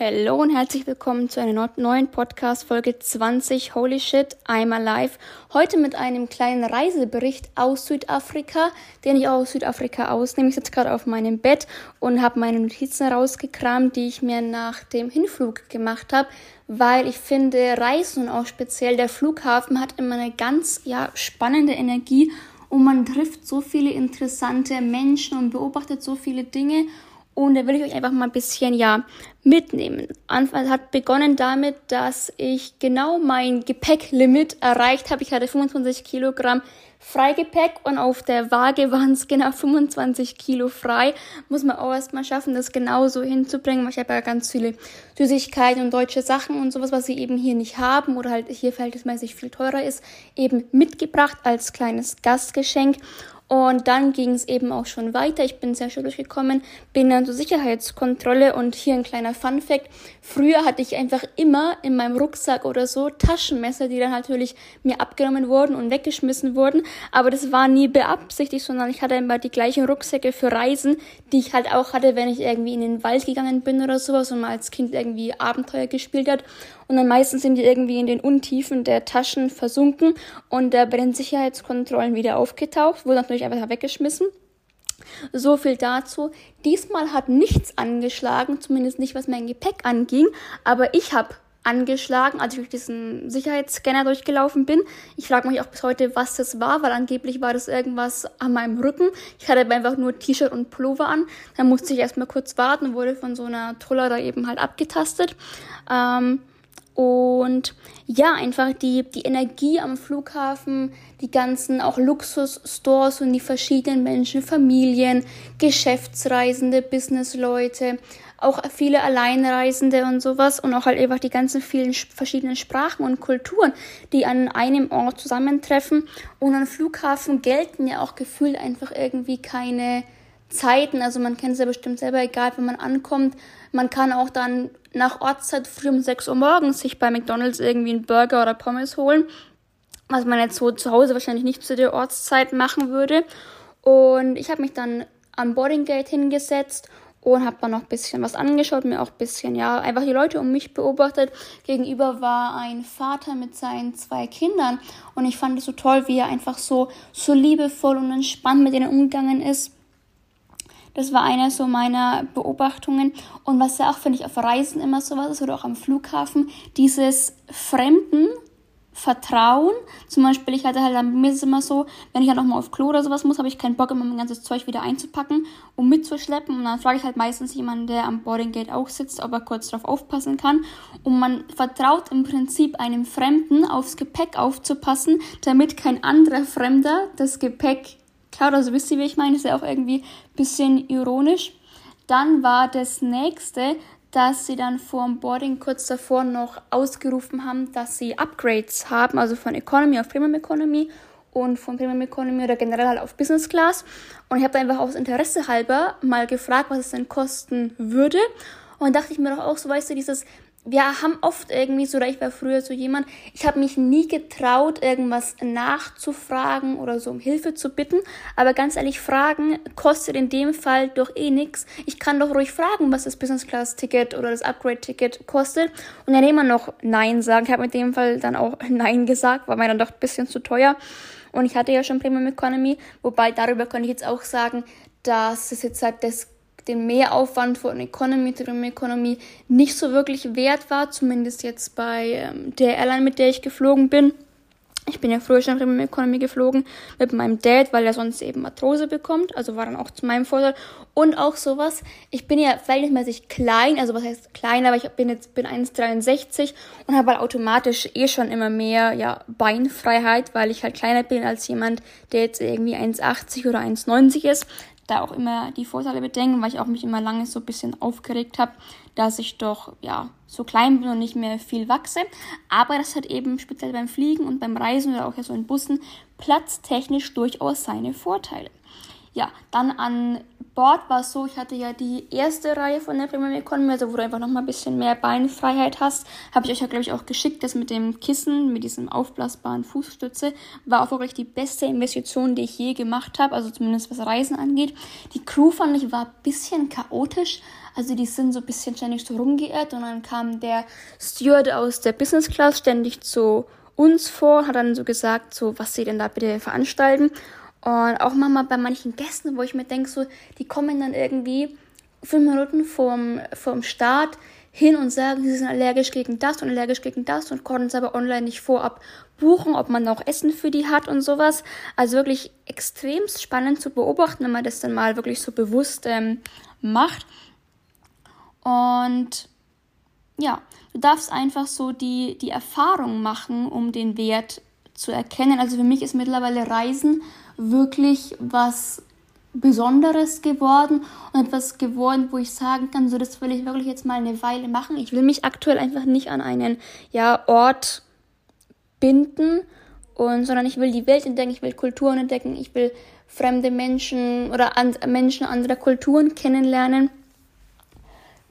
Hallo und herzlich willkommen zu einer neuen Podcast Folge 20 Holy Shit I'm Alive. Heute mit einem kleinen Reisebericht aus Südafrika, den ich auch aus Südafrika ausnehme. Ich sitze gerade auf meinem Bett und habe meine Notizen rausgekramt, die ich mir nach dem Hinflug gemacht habe, weil ich finde Reisen und auch speziell der Flughafen hat immer eine ganz ja spannende Energie und man trifft so viele interessante Menschen und beobachtet so viele Dinge und da will ich euch einfach mal ein bisschen ja mitnehmen. Anfang hat begonnen damit, dass ich genau mein Gepäcklimit erreicht habe. Ich hatte 25 Kilogramm Freigepäck und auf der Waage waren es genau 25 Kilo frei. Muss man auch erstmal schaffen, das genau so hinzubringen, ich habe ja ganz viele Süßigkeiten und deutsche Sachen und sowas, was sie eben hier nicht haben oder halt hier verhältnismäßig viel teurer ist, eben mitgebracht als kleines Gastgeschenk. Und dann ging es eben auch schon weiter. Ich bin sehr schön durchgekommen, bin dann zur Sicherheitskontrolle und hier ein kleiner Fun Fact. Früher hatte ich einfach immer in meinem Rucksack oder so Taschenmesser, die dann natürlich mir abgenommen wurden und weggeschmissen wurden. Aber das war nie beabsichtigt, sondern ich hatte immer die gleichen Rucksäcke für Reisen, die ich halt auch hatte, wenn ich irgendwie in den Wald gegangen bin oder sowas und mal als Kind irgendwie Abenteuer gespielt hat. Und dann meistens sind die irgendwie in den Untiefen der Taschen versunken und äh, bei den Sicherheitskontrollen wieder aufgetaucht, wurde natürlich einfach weggeschmissen. So viel dazu. Diesmal hat nichts angeschlagen, zumindest nicht was mein Gepäck anging, aber ich habe angeschlagen, als ich durch diesen Sicherheitsscanner durchgelaufen bin. Ich frage mich auch bis heute, was das war, weil angeblich war das irgendwas an meinem Rücken. Ich hatte einfach nur T-Shirt und Pullover an. Dann musste ich erstmal kurz warten und wurde von so einer Truller da eben halt abgetastet. Ähm, und ja, einfach die, die Energie am Flughafen, die ganzen auch Luxusstores und die verschiedenen Menschen, Familien, Geschäftsreisende, Businessleute, auch viele Alleinreisende und sowas und auch halt einfach die ganzen vielen verschiedenen Sprachen und Kulturen, die an einem Ort zusammentreffen. Und am Flughafen gelten ja auch gefühlt einfach irgendwie keine Zeiten. Also man kennt es ja bestimmt selber, egal wenn man ankommt. Man kann auch dann nach Ortszeit früh um 6 Uhr morgens sich bei McDonalds irgendwie einen Burger oder Pommes holen. Was man jetzt so zu Hause wahrscheinlich nicht zu der Ortszeit machen würde. Und ich habe mich dann am Boarding Gate hingesetzt und habe dann noch ein bisschen was angeschaut, mir auch ein bisschen, ja, einfach die Leute um mich beobachtet. Gegenüber war ein Vater mit seinen zwei Kindern und ich fand es so toll, wie er einfach so, so liebevoll und entspannt mit denen umgegangen ist. Das war eine so meiner Beobachtungen. Und was ja auch, finde ich, auf Reisen immer so was ist oder auch am Flughafen, dieses Fremden Vertrauen. Zum Beispiel, ich hatte halt, bei mir ist es immer so, wenn ich halt nochmal auf Klo oder sowas muss, habe ich keinen Bock, immer mein ganzes Zeug wieder einzupacken und mitzuschleppen. Und dann frage ich halt meistens jemanden, der am Boarding Gate auch sitzt, ob er kurz drauf aufpassen kann. Und man vertraut im Prinzip einem Fremden, aufs Gepäck aufzupassen, damit kein anderer Fremder das Gepäck Klar, also wisst ihr, wie ich meine? Ist ja auch irgendwie ein bisschen ironisch. Dann war das nächste, dass sie dann vor dem Boarding kurz davor noch ausgerufen haben, dass sie Upgrades haben, also von Economy auf Premium Economy und von Premium Economy oder generell halt auf Business Class. Und ich habe einfach aus Interesse halber mal gefragt, was es denn kosten würde. Und dachte ich mir doch auch so, weißt du, dieses wir haben oft irgendwie so, oder ich war früher so jemand, ich habe mich nie getraut, irgendwas nachzufragen oder so um Hilfe zu bitten. Aber ganz ehrlich, Fragen kostet in dem Fall doch eh nichts. Ich kann doch ruhig fragen, was das Business Class Ticket oder das Upgrade Ticket kostet und dann immer noch Nein sagen. Ich habe in dem Fall dann auch Nein gesagt, war mir dann doch ein bisschen zu teuer. Und ich hatte ja schon Premium Economy, wobei darüber kann ich jetzt auch sagen, dass es jetzt halt das den Mehraufwand von Economy zu Economy nicht so wirklich wert war, zumindest jetzt bei ähm, der Airline, mit der ich geflogen bin. Ich bin ja früher schon Premium Economy geflogen mit meinem Dad, weil er sonst eben Matrose bekommt. Also war dann auch zu meinem Vorteil. Und auch sowas. Ich bin ja verhältnismäßig klein, also was heißt klein, aber ich bin jetzt bin 1,63 und habe halt automatisch eh schon immer mehr ja, Beinfreiheit, weil ich halt kleiner bin als jemand, der jetzt irgendwie 1,80 oder 1,90 ist da auch immer die Vorteile bedenken, weil ich auch mich immer lange so ein bisschen aufgeregt habe, dass ich doch ja so klein bin und nicht mehr viel wachse. Aber das hat eben speziell beim Fliegen und beim Reisen oder auch ja so in Bussen platztechnisch durchaus seine Vorteile. Ja, dann an Bord war es so, ich hatte ja die erste Reihe von der Premier Economy, also wo du einfach nochmal ein bisschen mehr Beinfreiheit hast. Habe ich euch ja, glaube ich, auch geschickt. Das mit dem Kissen, mit diesem aufblasbaren Fußstütze, war auch wirklich die beste Investition, die ich je gemacht habe, also zumindest was Reisen angeht. Die Crew fand ich war ein bisschen chaotisch. Also die sind so ein bisschen ständig so rumgeirrt und dann kam der Steward aus der Business Class ständig zu uns vor, hat dann so gesagt, so was sie denn da bitte veranstalten. Und auch manchmal bei manchen Gästen, wo ich mir denke, so, die kommen dann irgendwie fünf Minuten vorm, vorm Start hin und sagen, sie sind allergisch gegen das und allergisch gegen das und konnten es aber online nicht vorab buchen, ob man noch Essen für die hat und sowas. Also wirklich extrem spannend zu beobachten, wenn man das dann mal wirklich so bewusst ähm, macht. Und ja, du darfst einfach so die, die Erfahrung machen, um den Wert zu erkennen. Also für mich ist mittlerweile Reisen wirklich was Besonderes geworden und etwas geworden, wo ich sagen kann, so das will ich wirklich jetzt mal eine Weile machen. Ich will mich aktuell einfach nicht an einen ja, Ort binden und sondern ich will die Welt entdecken, ich will Kulturen entdecken, ich will fremde Menschen oder an, Menschen anderer Kulturen kennenlernen.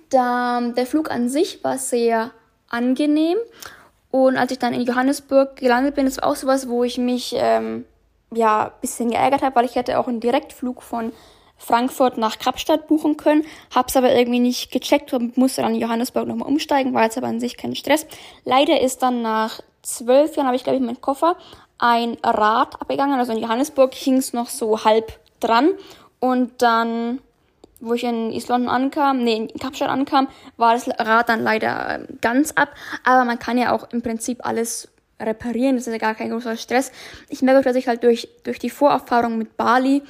Da, der Flug an sich war sehr angenehm und als ich dann in Johannesburg gelandet bin, das war auch sowas, wo ich mich ähm, ja, ein bisschen geärgert habe, weil ich hätte auch einen Direktflug von Frankfurt nach Kapstadt buchen können, hab's aber irgendwie nicht gecheckt und musste dann in Johannesburg nochmal umsteigen, war jetzt aber an sich kein Stress. Leider ist dann nach zwölf Jahren, habe ich glaube ich meinen Koffer, ein Rad abgegangen, also in Johannesburg hing's noch so halb dran und dann, wo ich in London ankam, nee, in Kapstadt ankam, war das Rad dann leider ähm, ganz ab, aber man kann ja auch im Prinzip alles reparieren. Das ist ja gar kein großer Stress. Ich merke, dass ich halt durch, durch die Vorerfahrung mit Bali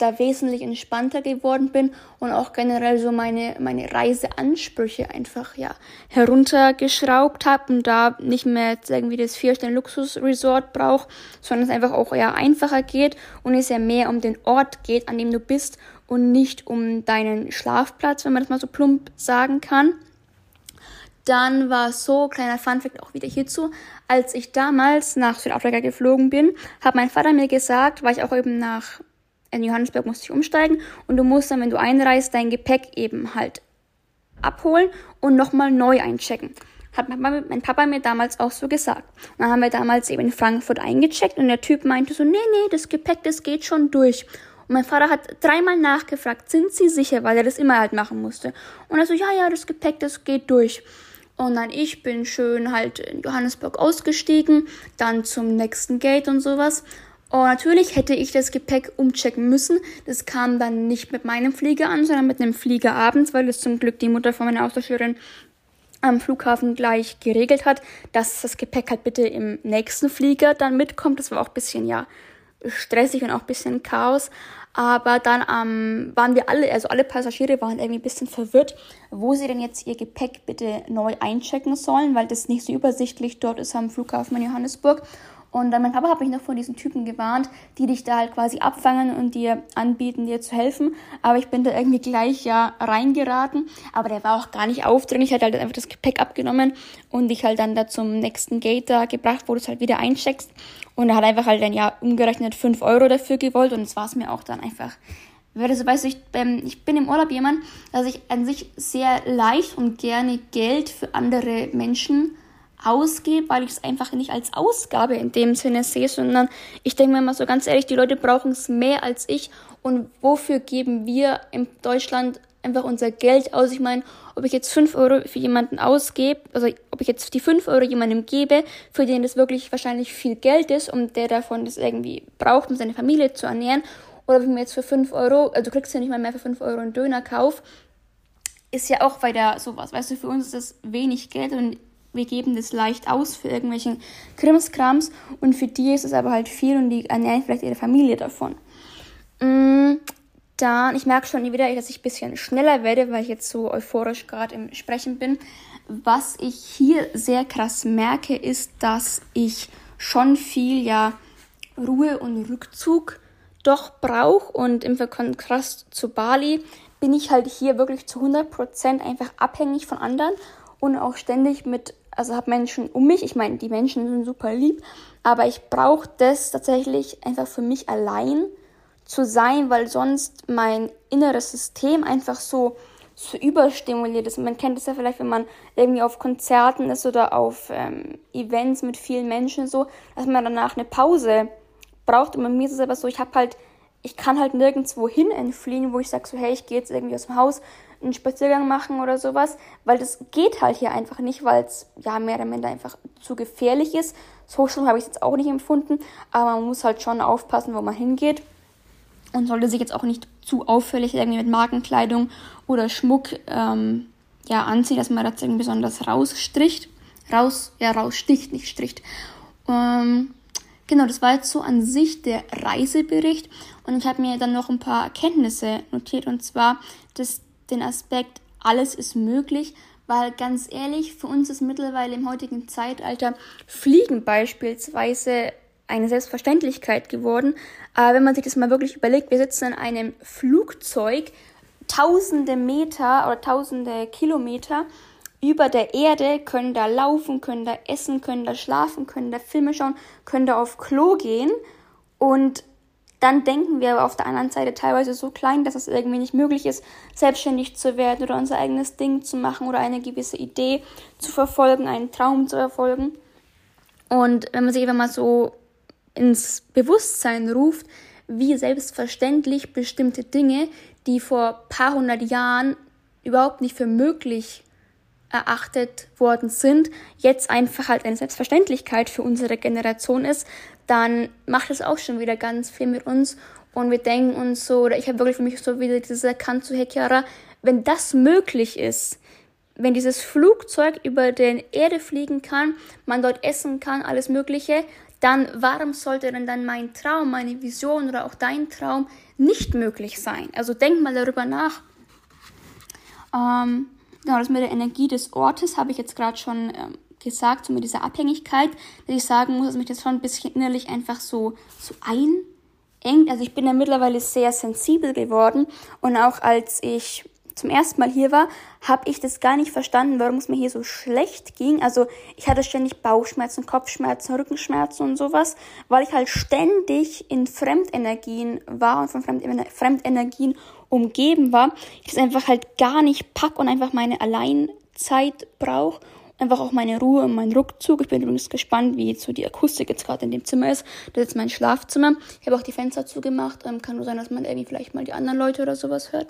da wesentlich entspannter geworden bin und auch generell so meine, meine Reiseansprüche einfach, ja, heruntergeschraubt habe und da nicht mehr irgendwie das Vier-Sterne-Luxus-Resort brauche, sondern es einfach auch ja einfacher geht und es ja mehr um den Ort geht, an dem du bist und nicht um deinen Schlafplatz, wenn man das mal so plump sagen kann. Dann war so, kleiner Funfact auch wieder hierzu, als ich damals nach Südafrika geflogen bin, hat mein Vater mir gesagt, weil ich auch eben nach in Johannesburg musste ich umsteigen und du musst dann, wenn du einreist, dein Gepäck eben halt abholen und nochmal neu einchecken. Hat mein Papa mir damals auch so gesagt. Und dann haben wir damals eben in Frankfurt eingecheckt und der Typ meinte so, nee, nee, das Gepäck, das geht schon durch. Und mein Vater hat dreimal nachgefragt, sind Sie sicher, weil er das immer halt machen musste. Und er so, ja, ja, das Gepäck, das geht durch. Und dann ich bin schön halt in Johannesburg ausgestiegen, dann zum nächsten Gate und sowas. Und natürlich hätte ich das Gepäck umchecken müssen. Das kam dann nicht mit meinem Flieger an, sondern mit einem Flieger abends, weil es zum Glück die Mutter von meiner Austauschschülerin am Flughafen gleich geregelt hat, dass das Gepäck halt bitte im nächsten Flieger dann mitkommt. Das war auch ein bisschen, ja, stressig und auch ein bisschen Chaos. Aber dann ähm, waren wir alle, also alle Passagiere waren irgendwie ein bisschen verwirrt, wo sie denn jetzt ihr Gepäck bitte neu einchecken sollen, weil das nicht so übersichtlich dort ist am Flughafen in Johannesburg. Und dann mein Papa hat mich noch von diesen Typen gewarnt, die dich da halt quasi abfangen und dir anbieten, dir zu helfen. Aber ich bin da irgendwie gleich ja reingeraten. Aber der war auch gar nicht aufdringlich, hat halt einfach das Gepäck abgenommen und dich halt dann da zum nächsten Gate da gebracht, wo du es halt wieder eincheckst. Und er hat einfach halt dann ja umgerechnet 5 Euro dafür gewollt und es war es mir auch dann einfach. Also, weißt du, ich, ähm, ich bin im Urlaub jemand, dass ich an sich sehr leicht und gerne Geld für andere Menschen ausgebe, weil ich es einfach nicht als Ausgabe in dem Sinne sehe, sondern ich denke mir mal so ganz ehrlich, die Leute brauchen es mehr als ich und wofür geben wir in Deutschland einfach unser Geld aus? Ich meine, ob ich jetzt 5 Euro für jemanden ausgebe, also ob ich jetzt die 5 Euro jemandem gebe, für den das wirklich wahrscheinlich viel Geld ist und der davon das irgendwie braucht, um seine Familie zu ernähren, oder ob ich mir jetzt für 5 Euro, also du kriegst ja nicht mal mehr für 5 Euro einen Döner kauf, ist ja auch weiter sowas. Weißt du, für uns ist das wenig Geld und wir geben das leicht aus für irgendwelchen Krimskrams und für die ist es aber halt viel und die ernähren vielleicht ihre Familie davon. Dann, ich merke schon wieder, dass ich ein bisschen schneller werde, weil ich jetzt so euphorisch gerade im Sprechen bin. Was ich hier sehr krass merke, ist, dass ich schon viel ja Ruhe und Rückzug doch brauche und im Kontrast zu Bali bin ich halt hier wirklich zu 100% einfach abhängig von anderen und auch ständig mit, also habe Menschen um mich. Ich meine, die Menschen sind super lieb, aber ich brauche das tatsächlich einfach für mich allein zu sein, weil sonst mein inneres System einfach so, so überstimuliert ist. Man kennt es ja vielleicht, wenn man irgendwie auf Konzerten ist oder auf ähm, Events mit vielen Menschen so, dass man danach eine Pause braucht. Und bei mir ist es aber so, ich habe halt, ich kann halt nirgendwo hin entfliehen, wo ich sage so, hey, ich gehe jetzt irgendwie aus dem Haus, einen Spaziergang machen oder sowas, weil das geht halt hier einfach nicht, weil es ja mehr oder minder einfach zu gefährlich ist. So schlimm habe ich es jetzt auch nicht empfunden, aber man muss halt schon aufpassen, wo man hingeht und sollte sich jetzt auch nicht zu auffällig irgendwie mit Markenkleidung oder Schmuck ähm, ja, anziehen, dass man das irgendwie besonders rausstricht. Raus, ja, raussticht, nicht stricht. Ähm, genau, das war jetzt so an sich der Reisebericht. Und ich habe mir dann noch ein paar Erkenntnisse notiert. Und zwar, dass den Aspekt, alles ist möglich, weil ganz ehrlich, für uns ist mittlerweile im heutigen Zeitalter Fliegen beispielsweise eine Selbstverständlichkeit geworden. Aber wenn man sich das mal wirklich überlegt, wir sitzen in einem Flugzeug tausende Meter oder tausende Kilometer über der Erde, können da laufen, können da essen, können da schlafen, können da Filme schauen, können da auf Klo gehen und dann denken wir aber auf der anderen Seite teilweise so klein, dass es irgendwie nicht möglich ist, selbstständig zu werden oder unser eigenes Ding zu machen oder eine gewisse Idee zu verfolgen, einen Traum zu verfolgen. Und wenn man sich einfach mal so ins Bewusstsein ruft, wie selbstverständlich bestimmte Dinge, die vor paar hundert Jahren überhaupt nicht für möglich erachtet worden sind, jetzt einfach halt eine Selbstverständlichkeit für unsere Generation ist, dann macht es auch schon wieder ganz viel mit uns. Und wir denken uns so, oder ich habe wirklich für mich so wieder diese erkannt zu Hekara, wenn das möglich ist, wenn dieses Flugzeug über den Erde fliegen kann, man dort essen kann, alles Mögliche, dann warum sollte denn dann mein Traum, meine Vision oder auch dein Traum nicht möglich sein? Also denk mal darüber nach. Ähm, genau, das mit der Energie des Ortes habe ich jetzt gerade schon ähm, gesagt, so mit dieser Abhängigkeit, dass ich sagen muss, dass mich das schon ein bisschen innerlich einfach so, so einengt. Also ich bin ja mittlerweile sehr sensibel geworden und auch als ich zum ersten Mal hier war, habe ich das gar nicht verstanden, warum es mir hier so schlecht ging. Also ich hatte ständig Bauchschmerzen, Kopfschmerzen, Rückenschmerzen und sowas, weil ich halt ständig in Fremdenergien war und von Fremdenergien umgeben war. Ich das einfach halt gar nicht pack und einfach meine Alleinzeit brauche einfach auch meine Ruhe und meinen Rückzug. Ich bin übrigens gespannt, wie jetzt so die Akustik jetzt gerade in dem Zimmer ist. Das ist mein Schlafzimmer. Ich habe auch die Fenster zugemacht. Ähm, kann nur sein, dass man irgendwie vielleicht mal die anderen Leute oder sowas hört.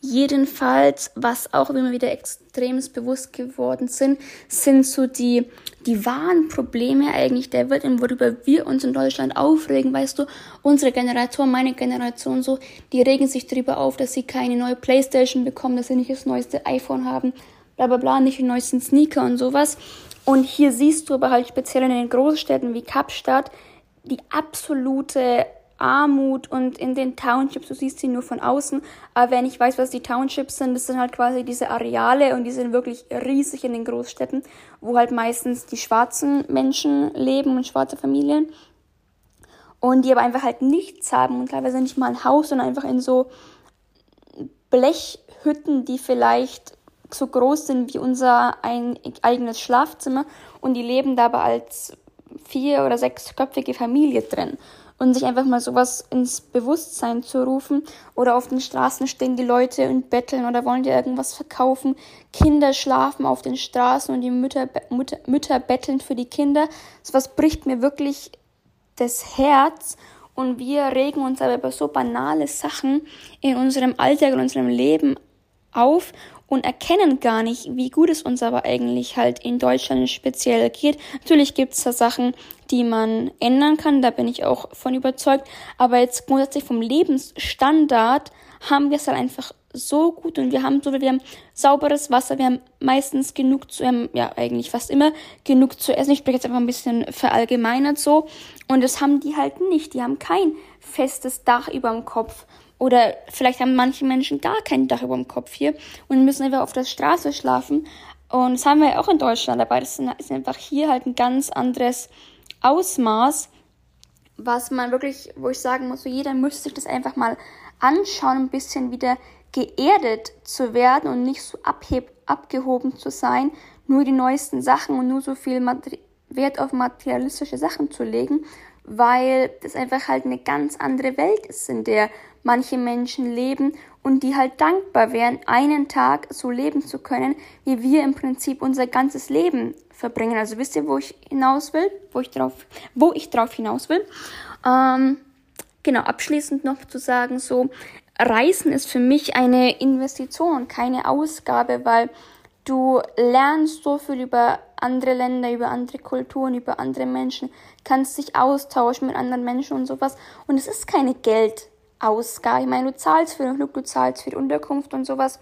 Jedenfalls, was auch immer wieder extremst bewusst geworden sind, sind so die, die wahren Probleme eigentlich der Welt und worüber wir uns in Deutschland aufregen. Weißt du, unsere Generation, meine Generation so, die regen sich darüber auf, dass sie keine neue Playstation bekommen, dass sie nicht das neueste iPhone haben bla bla bla, nicht die neuesten Sneaker und sowas. Und hier siehst du aber halt speziell in den Großstädten wie Kapstadt die absolute Armut und in den Townships, du siehst sie nur von außen, aber wenn ich weiß, was die Townships sind, das sind halt quasi diese Areale und die sind wirklich riesig in den Großstädten, wo halt meistens die schwarzen Menschen leben und schwarze Familien und die aber einfach halt nichts haben und teilweise nicht mal ein Haus, sondern einfach in so Blechhütten, die vielleicht so groß sind wie unser ein, eigenes Schlafzimmer und die leben dabei als vier- oder sechsköpfige Familie drin. Und sich einfach mal sowas ins Bewusstsein zu rufen oder auf den Straßen stehen die Leute und betteln oder wollen dir irgendwas verkaufen. Kinder schlafen auf den Straßen und die Mütter, Mütter, Mütter betteln für die Kinder. Sowas bricht mir wirklich das Herz und wir regen uns aber über so banale Sachen in unserem Alltag, in unserem Leben auf und erkennen gar nicht, wie gut es uns aber eigentlich halt in Deutschland speziell geht. Natürlich gibt es da Sachen, die man ändern kann, da bin ich auch von überzeugt. Aber jetzt grundsätzlich vom Lebensstandard haben wir es halt einfach so gut und wir haben so, wir haben sauberes Wasser, wir haben meistens genug zu, haben, ja eigentlich fast immer genug zu essen. Ich spreche jetzt einfach ein bisschen verallgemeinert so. Und das haben die halt nicht. Die haben kein festes Dach über dem Kopf. Oder vielleicht haben manche Menschen gar kein Dach über dem Kopf hier und müssen einfach auf der Straße schlafen. Und das haben wir ja auch in Deutschland dabei. Das ist einfach hier halt ein ganz anderes Ausmaß, was man wirklich, wo ich sagen muss, so jeder müsste sich das einfach mal anschauen, ein bisschen wieder geerdet zu werden und nicht so abheb, abgehoben zu sein, nur die neuesten Sachen und nur so viel Wert auf materialistische Sachen zu legen, weil das einfach halt eine ganz andere Welt ist, in der manche Menschen leben und die halt dankbar wären, einen Tag so leben zu können, wie wir im Prinzip unser ganzes Leben verbringen. Also wisst ihr, wo ich hinaus will, wo ich drauf, wo ich drauf hinaus will. Ähm, genau, abschließend noch zu sagen, so Reisen ist für mich eine Investition, keine Ausgabe, weil du lernst so viel über andere Länder, über andere Kulturen, über andere Menschen, kannst dich austauschen mit anderen Menschen und sowas. Und es ist keine Geldausgabe. Ich meine, du zahlst für den Flug, du zahlst für die Unterkunft und sowas.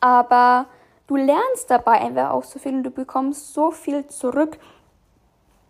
Aber du lernst dabei einfach auch so viel und du bekommst so viel zurück.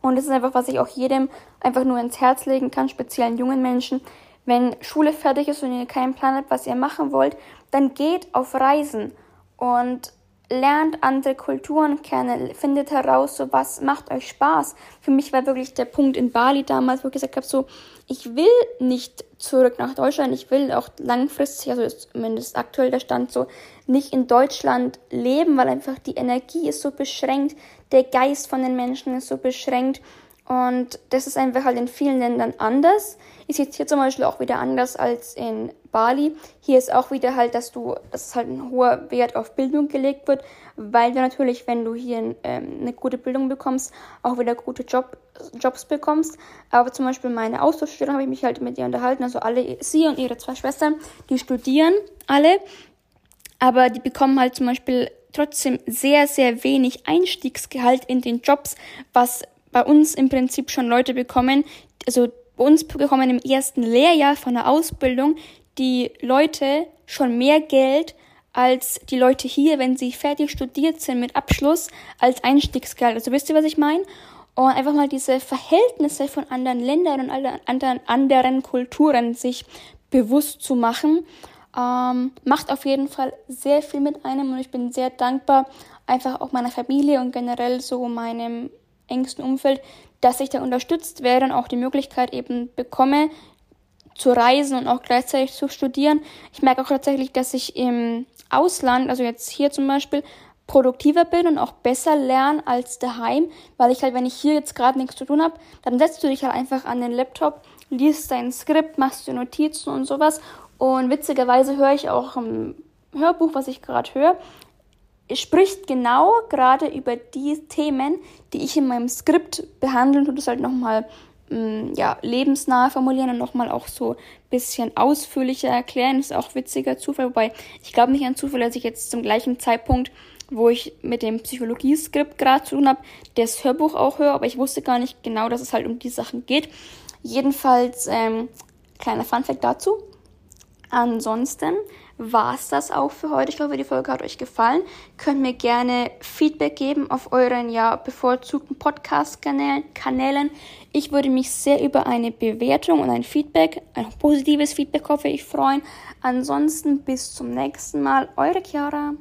Und das ist einfach, was ich auch jedem einfach nur ins Herz legen kann, speziell jungen Menschen. Wenn Schule fertig ist und ihr keinen Plan habt, was ihr machen wollt, dann geht auf Reisen und lernt andere Kulturen kennen, findet heraus, so was macht euch Spaß. Für mich war wirklich der Punkt in Bali damals, wo ich gesagt habe, so, ich will nicht zurück nach Deutschland, ich will auch langfristig, also zumindest aktuell der Stand so, nicht in Deutschland leben, weil einfach die Energie ist so beschränkt, der Geist von den Menschen ist so beschränkt und das ist einfach halt in vielen Ländern anders. Ist jetzt hier zum Beispiel auch wieder anders als in Bali. Hier ist auch wieder halt, dass du, dass halt ein hoher Wert auf Bildung gelegt wird, weil du natürlich, wenn du hier ähm, eine gute Bildung bekommst, auch wieder gute Job, Jobs bekommst. Aber zum Beispiel meine Austauschstudenten habe ich mich halt mit ihr unterhalten, also alle, sie und ihre zwei Schwestern, die studieren alle, aber die bekommen halt zum Beispiel trotzdem sehr, sehr wenig Einstiegsgehalt in den Jobs, was bei uns im Prinzip schon Leute bekommen, also bei uns bekommen im ersten Lehrjahr von der Ausbildung die Leute schon mehr Geld als die Leute hier, wenn sie fertig studiert sind mit Abschluss, als Einstiegsgeld. Also wisst ihr, was ich meine? Und einfach mal diese Verhältnisse von anderen Ländern und anderen, anderen Kulturen sich bewusst zu machen, ähm, macht auf jeden Fall sehr viel mit einem und ich bin sehr dankbar, einfach auch meiner Familie und generell so meinem engsten Umfeld, dass ich da unterstützt werde und auch die Möglichkeit eben bekomme, zu reisen und auch gleichzeitig zu studieren. Ich merke auch tatsächlich, dass ich im Ausland, also jetzt hier zum Beispiel, produktiver bin und auch besser lerne als daheim, weil ich halt, wenn ich hier jetzt gerade nichts zu tun habe, dann setzt du dich halt einfach an den Laptop, liest dein Skript, machst dir Notizen und sowas. Und witzigerweise höre ich auch ein Hörbuch, was ich gerade höre, spricht genau gerade über die Themen, die ich in meinem Skript behandeln und das halt nochmal mm, ja, lebensnah formulieren und nochmal auch so ein bisschen ausführlicher erklären. Das ist auch witziger Zufall, wobei ich glaube nicht an Zufall, dass ich jetzt zum gleichen Zeitpunkt, wo ich mit dem Psychologieskript gerade zu tun habe, das Hörbuch auch höre, aber ich wusste gar nicht genau, dass es halt um die Sachen geht. Jedenfalls, ähm, kleiner Funfact dazu. Ansonsten war es das auch für heute. Ich hoffe, die Folge hat euch gefallen. Könnt mir gerne Feedback geben auf euren ja bevorzugten Podcast-Kanälen. Ich würde mich sehr über eine Bewertung und ein Feedback, ein positives Feedback hoffe ich freuen. Ansonsten bis zum nächsten Mal. Eure Chiara.